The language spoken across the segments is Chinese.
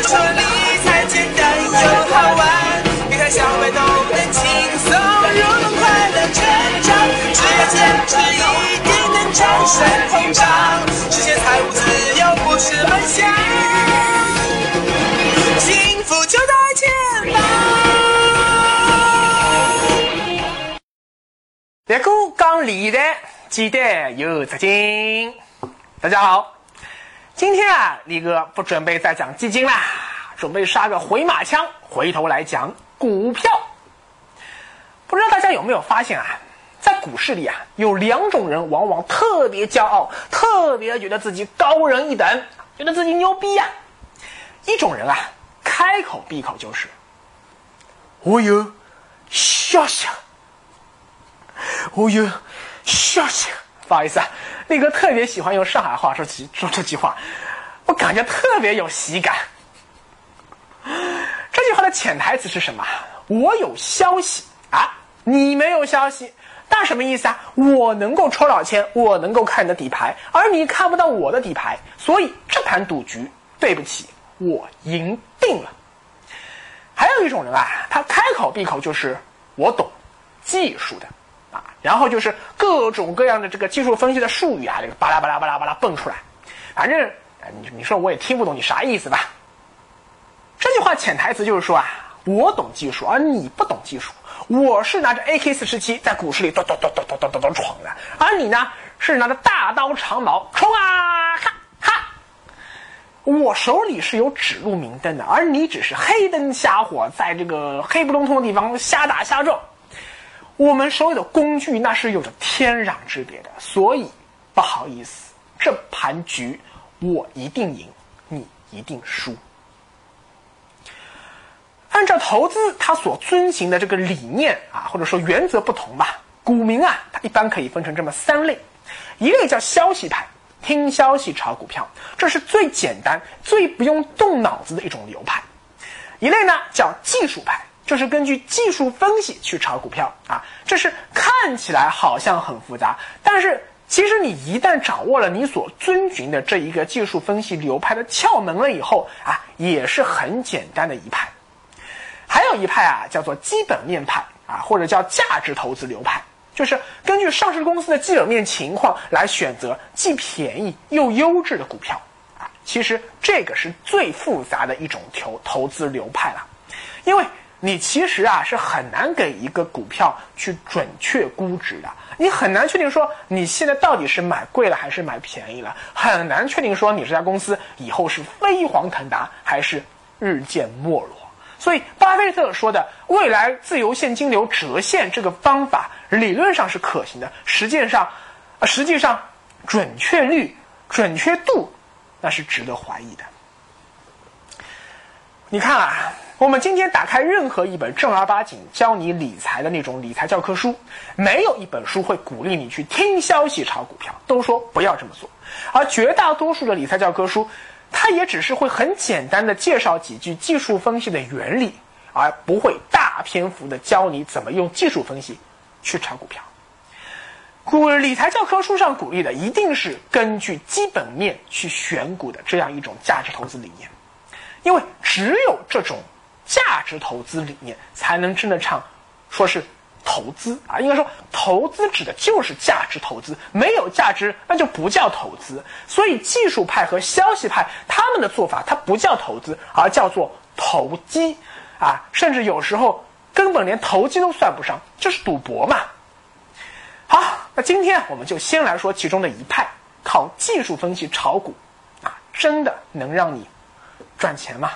人说理财简单又好玩，理财小白都能轻松入门，快乐成长，只要坚持一定能战胜通胀，实现财务自由不是梦想，幸福就在前方。别个讲理财，记得有资金。大家好，今天啊，李哥不准备再讲基金啦，准备杀个回马枪，回头来讲股票。不知道大家有没有发现啊，在股市里啊，有两种人往往特别骄傲，特别觉得自己高人一等，觉得自己牛逼呀、一种人啊，开口闭口就是我有消息。我有消息。不好意思啊，那个特别喜欢用上海话说起说这句话，我感觉特别有喜感。这句话的潜台词是什么？我有消息啊，你没有消息，那什么意思啊？我能够抽到签，我能够看你的底牌，而你看不到我的底牌，所以这盘赌局，对不起，我赢定了。还有一种人啊，他开口闭口就是我懂技术的。然后就是各种各样的这个技术分析的术语啊，这个巴拉巴拉巴拉巴拉蹦出来，反正你你说我也听不懂你啥意思吧？这句话潜台词就是说啊，我懂技术，而你不懂技术。我是拿着 AK 四十七在股市里咚咚咚咚咚咚咚咚闯的，而你呢是拿着大刀长矛冲啊哈哈。我手里是有指路明灯的，而你只是黑灯瞎火，在这个黑不隆咚的地方瞎打瞎撞。我们手里的工具那是有着天壤之别的，所以不好意思，这盘局我一定赢，你一定输。按照投资它所遵循的这个理念啊，或者说原则不同吧，股民啊，它一般可以分成这么三类：一类叫消息派，听消息炒股票，这是最简单、最不用动脑子的一种流派；一类呢叫技术派。就是根据技术分析去炒股票啊，这是看起来好像很复杂，但是其实你一旦掌握了你所遵循的这一个技术分析流派的窍门了以后啊，也是很简单的一派。还有一派啊，叫做基本面派啊，或者叫价值投资流派，就是根据上市公司的基本面情况来选择既便宜又优质的股票啊。其实这个是最复杂的一种投投资流派了，因为。你其实啊是很难给一个股票去准确估值的，你很难确定说你现在到底是买贵了还是买便宜了，很难确定说你这家公司以后是飞黄腾达还是日渐没落。所以，巴菲特说的未来自由现金流折现这个方法理论上是可行的，实际上，呃，实际上准确率、准确度那是值得怀疑的。你看啊。我们今天打开任何一本正儿八经教你理财的那种理财教科书，没有一本书会鼓励你去听消息炒股票，都说不要这么做。而绝大多数的理财教科书，它也只是会很简单的介绍几句技术分析的原理，而不会大篇幅的教你怎么用技术分析去炒股票。股理财教科书上鼓励的一定是根据基本面去选股的这样一种价值投资理念，因为只有这种。价值投资理念才能称得上说是投资啊，应该说投资指的就是价值投资，没有价值那就不叫投资。所以技术派和消息派他们的做法，它不叫投资，而叫做投机啊，甚至有时候根本连投机都算不上，就是赌博嘛。好，那今天我们就先来说其中的一派，靠技术分析炒股啊，真的能让你赚钱吗？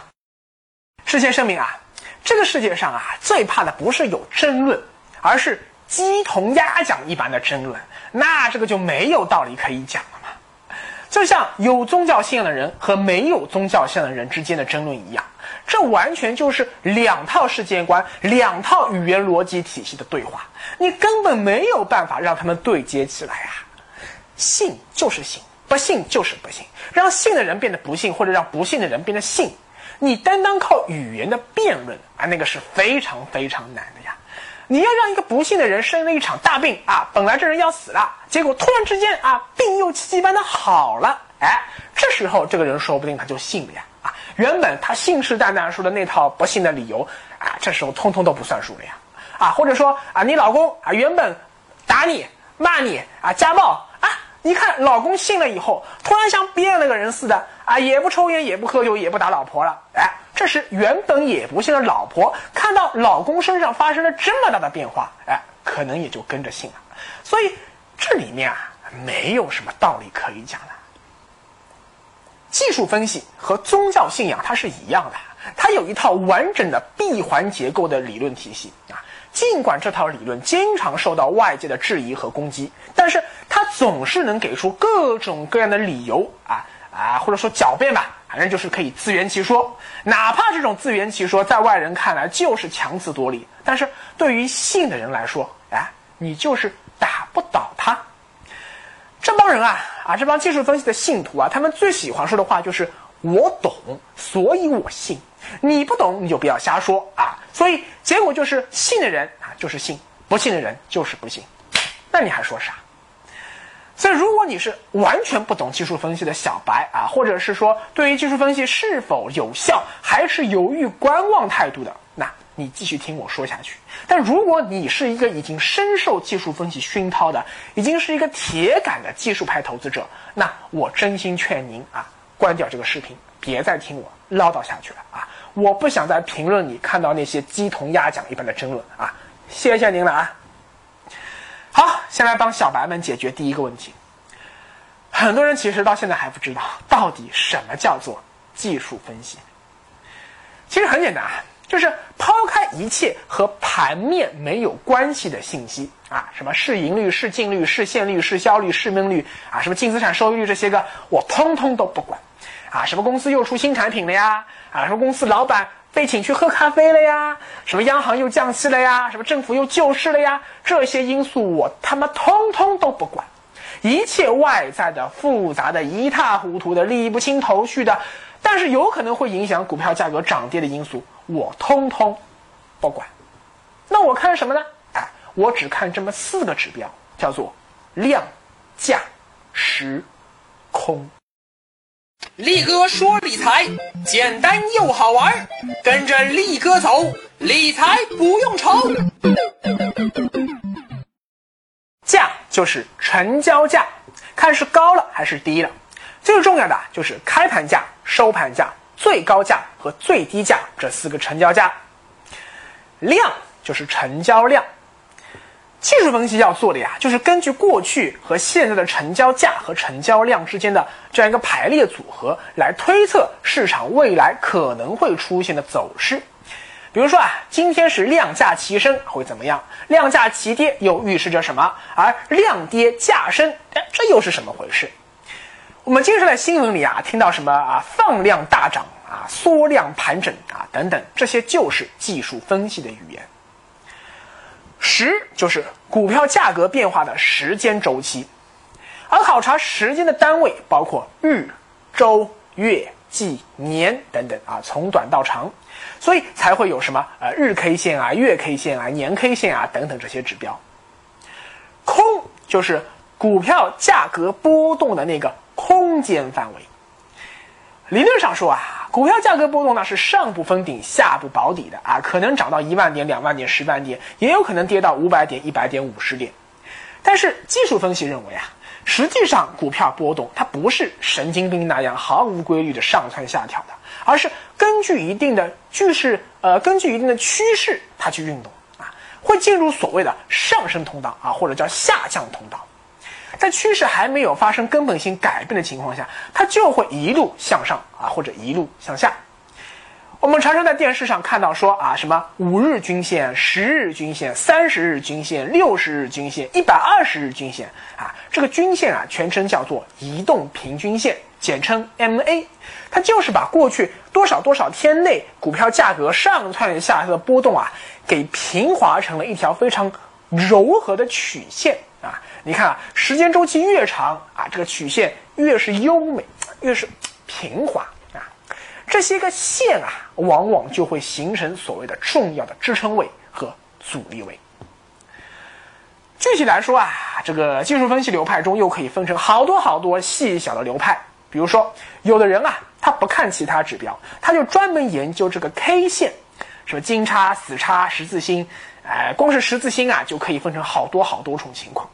事先声明啊，这个世界上啊，最怕的不是有争论，而是鸡同鸭讲一般的争论。那这个就没有道理可以讲了嘛。就像有宗教信仰的人和没有宗教信仰的人之间的争论一样，这完全就是两套世界观、两套语言逻辑体系的对话，你根本没有办法让他们对接起来啊。信就是信，不信就是不信，让信的人变得不信，或者让不信的人变得信。你单单靠语言的辩论啊，那个是非常非常难的呀！你要让一个不幸的人生了一场大病啊，本来这人要死了，结果突然之间啊，病又奇迹般的好了，哎，这时候这个人说不定他就信了呀！啊，原本他信誓旦旦说的那套不幸的理由啊，这时候通通都不算数了呀！啊，或者说啊，你老公啊原本打你、骂你啊、家暴啊，你看老公信了以后，突然像变了个人似的啊，也不抽烟，也不喝酒，也不打老婆了。哎，这时原本也不信的老婆看到老公身上发生了这么大的变化，哎，可能也就跟着信了。所以这里面啊，没有什么道理可以讲的。技术分析和宗教信仰它是一样的，它有一套完整的闭环结构的理论体系啊。尽管这套理论经常受到外界的质疑和攻击，但是它总是能给出各种各样的理由啊啊，或者说狡辩吧，反正就是可以自圆其说。哪怕这种自圆其说在外人看来就是强词夺理，但是对于信的人来说，哎，你就是打不倒他。这帮人啊啊，这帮技术分析的信徒啊，他们最喜欢说的话就是“我懂，所以我信”。你不懂，你就不要瞎说啊。所以结果就是信的人啊就是信，不信的人就是不信。那你还说啥？所以如果你是完全不懂技术分析的小白啊，或者是说对于技术分析是否有效还是犹豫观望态度的，那。你继续听我说下去。但如果你是一个已经深受技术分析熏陶的，已经是一个铁杆的技术派投资者，那我真心劝您啊，关掉这个视频，别再听我唠叨下去了啊！我不想在评论里看到那些鸡同鸭讲一般的争论啊！谢谢您了啊！先来帮小白们解决第一个问题。很多人其实到现在还不知道到底什么叫做技术分析。其实很简单啊。就是抛开一切和盘面没有关系的信息啊，什么市盈率、市净率、市现率、市销率、市闷率啊，什么净资产收益率这些个，我通通都不管啊。什么公司又出新产品了呀？啊，什么公司老板被请去喝咖啡了呀？什么央行又降息了呀？什么政府又救市了呀？这些因素我他妈通通都不管，一切外在的复杂的一塌糊涂的理不清头绪的，但是有可能会影响股票价格涨跌的因素。我通通不管，那我看什么呢？哎，我只看这么四个指标，叫做量、价、时、空。力哥说理财简单又好玩，跟着力哥走，理财不用愁。价就是成交价，看是高了还是低了。最重要的就是开盘价、收盘价。最高价和最低价这四个成交价，量就是成交量。技术分析要做的呀，就是根据过去和现在的成交价和成交量之间的这样一个排列组合，来推测市场未来可能会出现的走势。比如说啊，今天是量价齐升，会怎么样？量价齐跌又预示着什么？而量跌价升，哎，这又是什么回事？我们经常在新闻里啊听到什么啊放量大涨啊缩量盘整啊等等，这些就是技术分析的语言。时就是股票价格变化的时间周期，而考察时间的单位包括日、周、月、季、年等等啊，从短到长，所以才会有什么呃日 K 线啊、月 K 线啊、年 K 线啊等等这些指标。空就是股票价格波动的那个。空间范围，理论上说啊，股票价格波动呢是上不封顶，下不保底的啊，可能涨到一万点、两万点、十万点，也有可能跌到五百点、一百点、五十点。但是技术分析认为啊，实际上股票波动它不是神经病那样毫无规律的上蹿下跳的，而是根据一定的趋势，呃，根据一定的趋势它去运动啊，会进入所谓的上升通道啊，或者叫下降通道。在趋势还没有发生根本性改变的情况下，它就会一路向上啊，或者一路向下。我们常常在电视上看到说啊，什么五日均线、十日均线、三十日均线、六十日均线、一百二十日均线啊，这个均线啊，全称叫做移动平均线，简称 MA。它就是把过去多少多少天内股票价格上窜下跳的波动啊，给平滑成了一条非常柔和的曲线啊。你看啊，时间周期越长啊，这个曲线越是优美，越是平滑啊。这些个线啊，往往就会形成所谓的重要的支撑位和阻力位。具体来说啊，这个技术分析流派中又可以分成好多好多细小的流派。比如说，有的人啊，他不看其他指标，他就专门研究这个 K 线，什么金叉、死叉、十字星，哎，光是十字星啊，就可以分成好多好多种情况。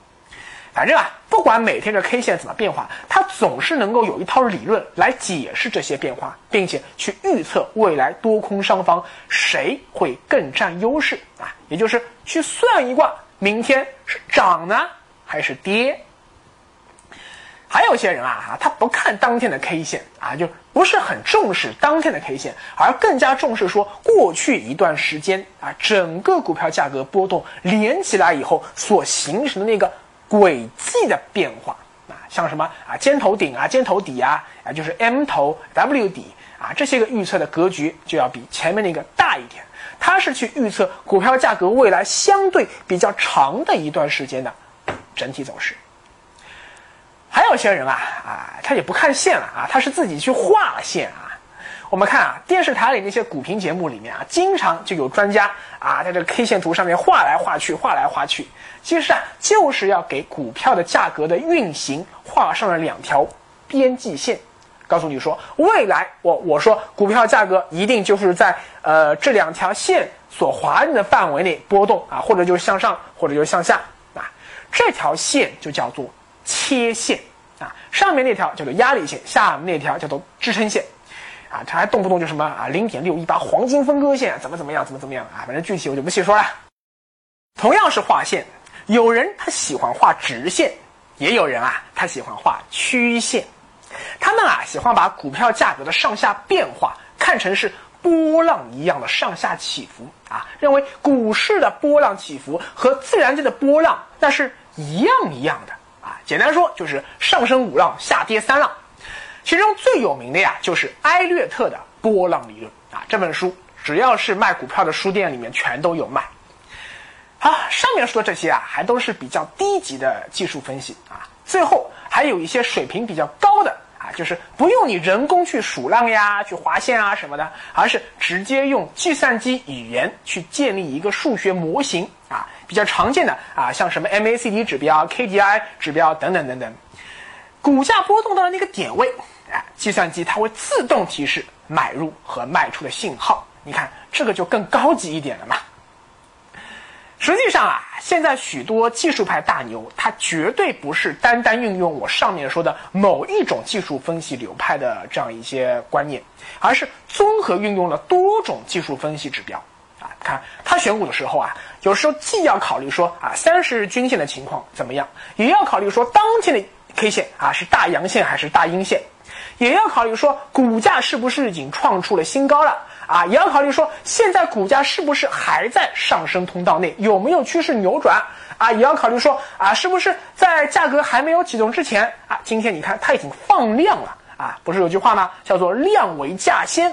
反正啊，不管每天的 K 线怎么变化，它总是能够有一套理论来解释这些变化，并且去预测未来多空双方谁会更占优势啊，也就是去算一卦，明天是涨呢还是跌。还有些人啊，他不看当天的 K 线啊，就不是很重视当天的 K 线，而更加重视说过去一段时间啊，整个股票价格波动连起来以后所形成的那个。轨迹的变化啊，像什么啊尖头顶啊尖头底啊啊就是 M 头 W 底啊这些个预测的格局就要比前面那个大一点。它是去预测股票价格未来相对比较长的一段时间的整体走势。还有些人啊啊他也不看线了啊，他是自己去画线啊。我们看啊，电视台里那些股评节目里面啊，经常就有专家啊，在这个 K 线图上面画来画去，画来画去，其实啊，就是要给股票的价格的运行画上了两条边际线，告诉你说，未来我我说股票价格一定就是在呃这两条线所划定的范围内波动啊，或者就是向上，或者就是向下啊，这条线就叫做切线啊，上面那条叫做压力线，下面那条叫做支撑线。啊，他还动不动就什么啊，零点六一八黄金分割线，怎么怎么样，怎么怎么样啊？反正具体我就不细说了。同样是画线，有人他喜欢画直线，也有人啊，他喜欢画曲线。他们啊，喜欢把股票价格的上下变化看成是波浪一样的上下起伏啊，认为股市的波浪起伏和自然界的波浪那是一样一样的啊。简单说就是上升五浪，下跌三浪。其中最有名的呀，就是埃略特的波浪理论啊。这本书只要是卖股票的书店里面全都有卖。好，上面说这些啊，还都是比较低级的技术分析啊。最后还有一些水平比较高的啊，就是不用你人工去数浪呀、去划线啊什么的，而是直接用计算机语言去建立一个数学模型。比较常见的啊，像什么 MACD 指标、KDI 指标等等等等，股价波动到了那个点位。哎，计算机它会自动提示买入和卖出的信号。你看，这个就更高级一点了嘛。实际上啊，现在许多技术派大牛，他绝对不是单单运用我上面说的某一种技术分析流派的这样一些观念，而是综合运用了多种技术分析指标。啊，看他选股的时候啊，有时候既要考虑说啊三十日均线的情况怎么样，也要考虑说当天的 K 线啊是大阳线还是大阴线。也要考虑说股价是不是已经创出了新高了啊？也要考虑说现在股价是不是还在上升通道内，有没有趋势扭转啊？也要考虑说啊，是不是在价格还没有启动之前啊？今天你看它已经放量了啊？不是有句话吗？叫做量为价先。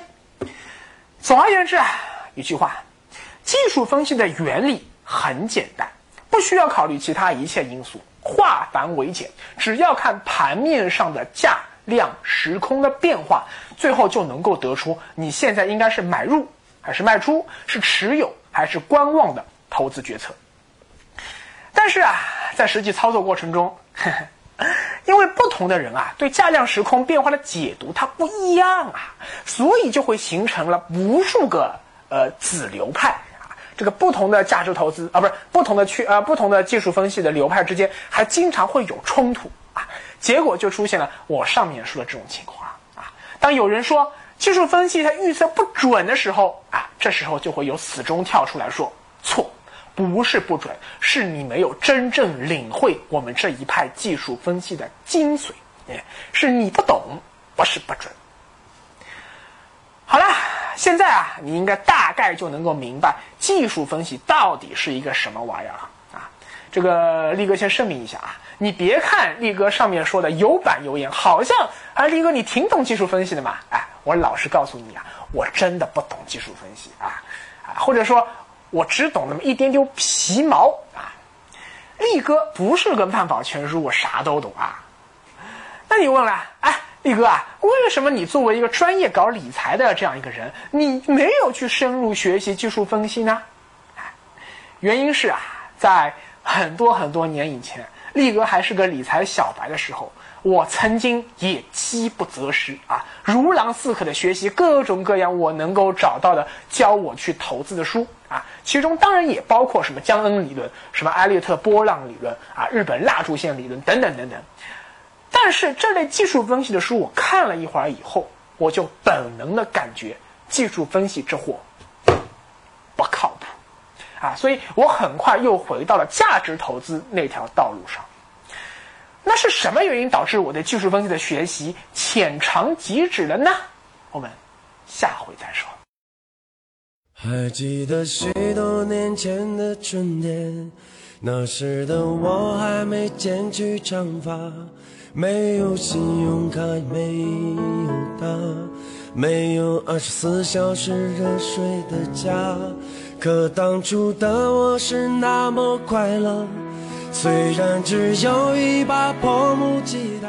总而言之啊，一句话，技术分析的原理很简单，不需要考虑其他一切因素，化繁为简，只要看盘面上的价。量时空的变化，最后就能够得出你现在应该是买入还是卖出，是持有还是观望的投资决策。但是啊，在实际操作过程中，因为不同的人啊对价量时空变化的解读它不一样啊，所以就会形成了无数个呃子流派。这个不同的价值投资啊，不是不同的区呃不同的技术分析的流派之间，还经常会有冲突啊。结果就出现了我上面说的这种情况啊！当有人说技术分析它预测不准的时候啊，这时候就会有死忠跳出来说错，不是不准，是你没有真正领会我们这一派技术分析的精髓，哎，是你不懂，不是不准。好了，现在啊，你应该大概就能够明白技术分析到底是一个什么玩意儿了啊！这个力哥先声明一下啊。你别看力哥上面说的有板有眼，好像啊，力哥你挺懂技术分析的嘛？哎，我老实告诉你啊，我真的不懂技术分析啊，啊，或者说，我只懂那么一丢丢皮毛啊。力哥不是个万宝全书，我啥都懂啊。那你问了，哎，力哥啊，为什么你作为一个专业搞理财的这样一个人，你没有去深入学习技术分析呢？原因是啊，在很多很多年以前。力哥还是个理财小白的时候，我曾经也饥不择食啊，如狼似渴的学习各种各样我能够找到的教我去投资的书啊，其中当然也包括什么江恩理论、什么艾略特波浪理论啊、日本蜡烛线理论等等等等。但是这类技术分析的书我看了一会儿以后，我就本能的感觉技术分析这货不靠谱啊，所以我很快又回到了价值投资那条道路上。那是什么原因导致我对技术分析的学习浅尝即止了呢？我们下回再说。还记得许多年前的春天，那时的我还没剪去长发。没有信用卡，没有他，没有二十四小时热水的家。可当初的我是那么快乐，虽然只有一把破木吉他。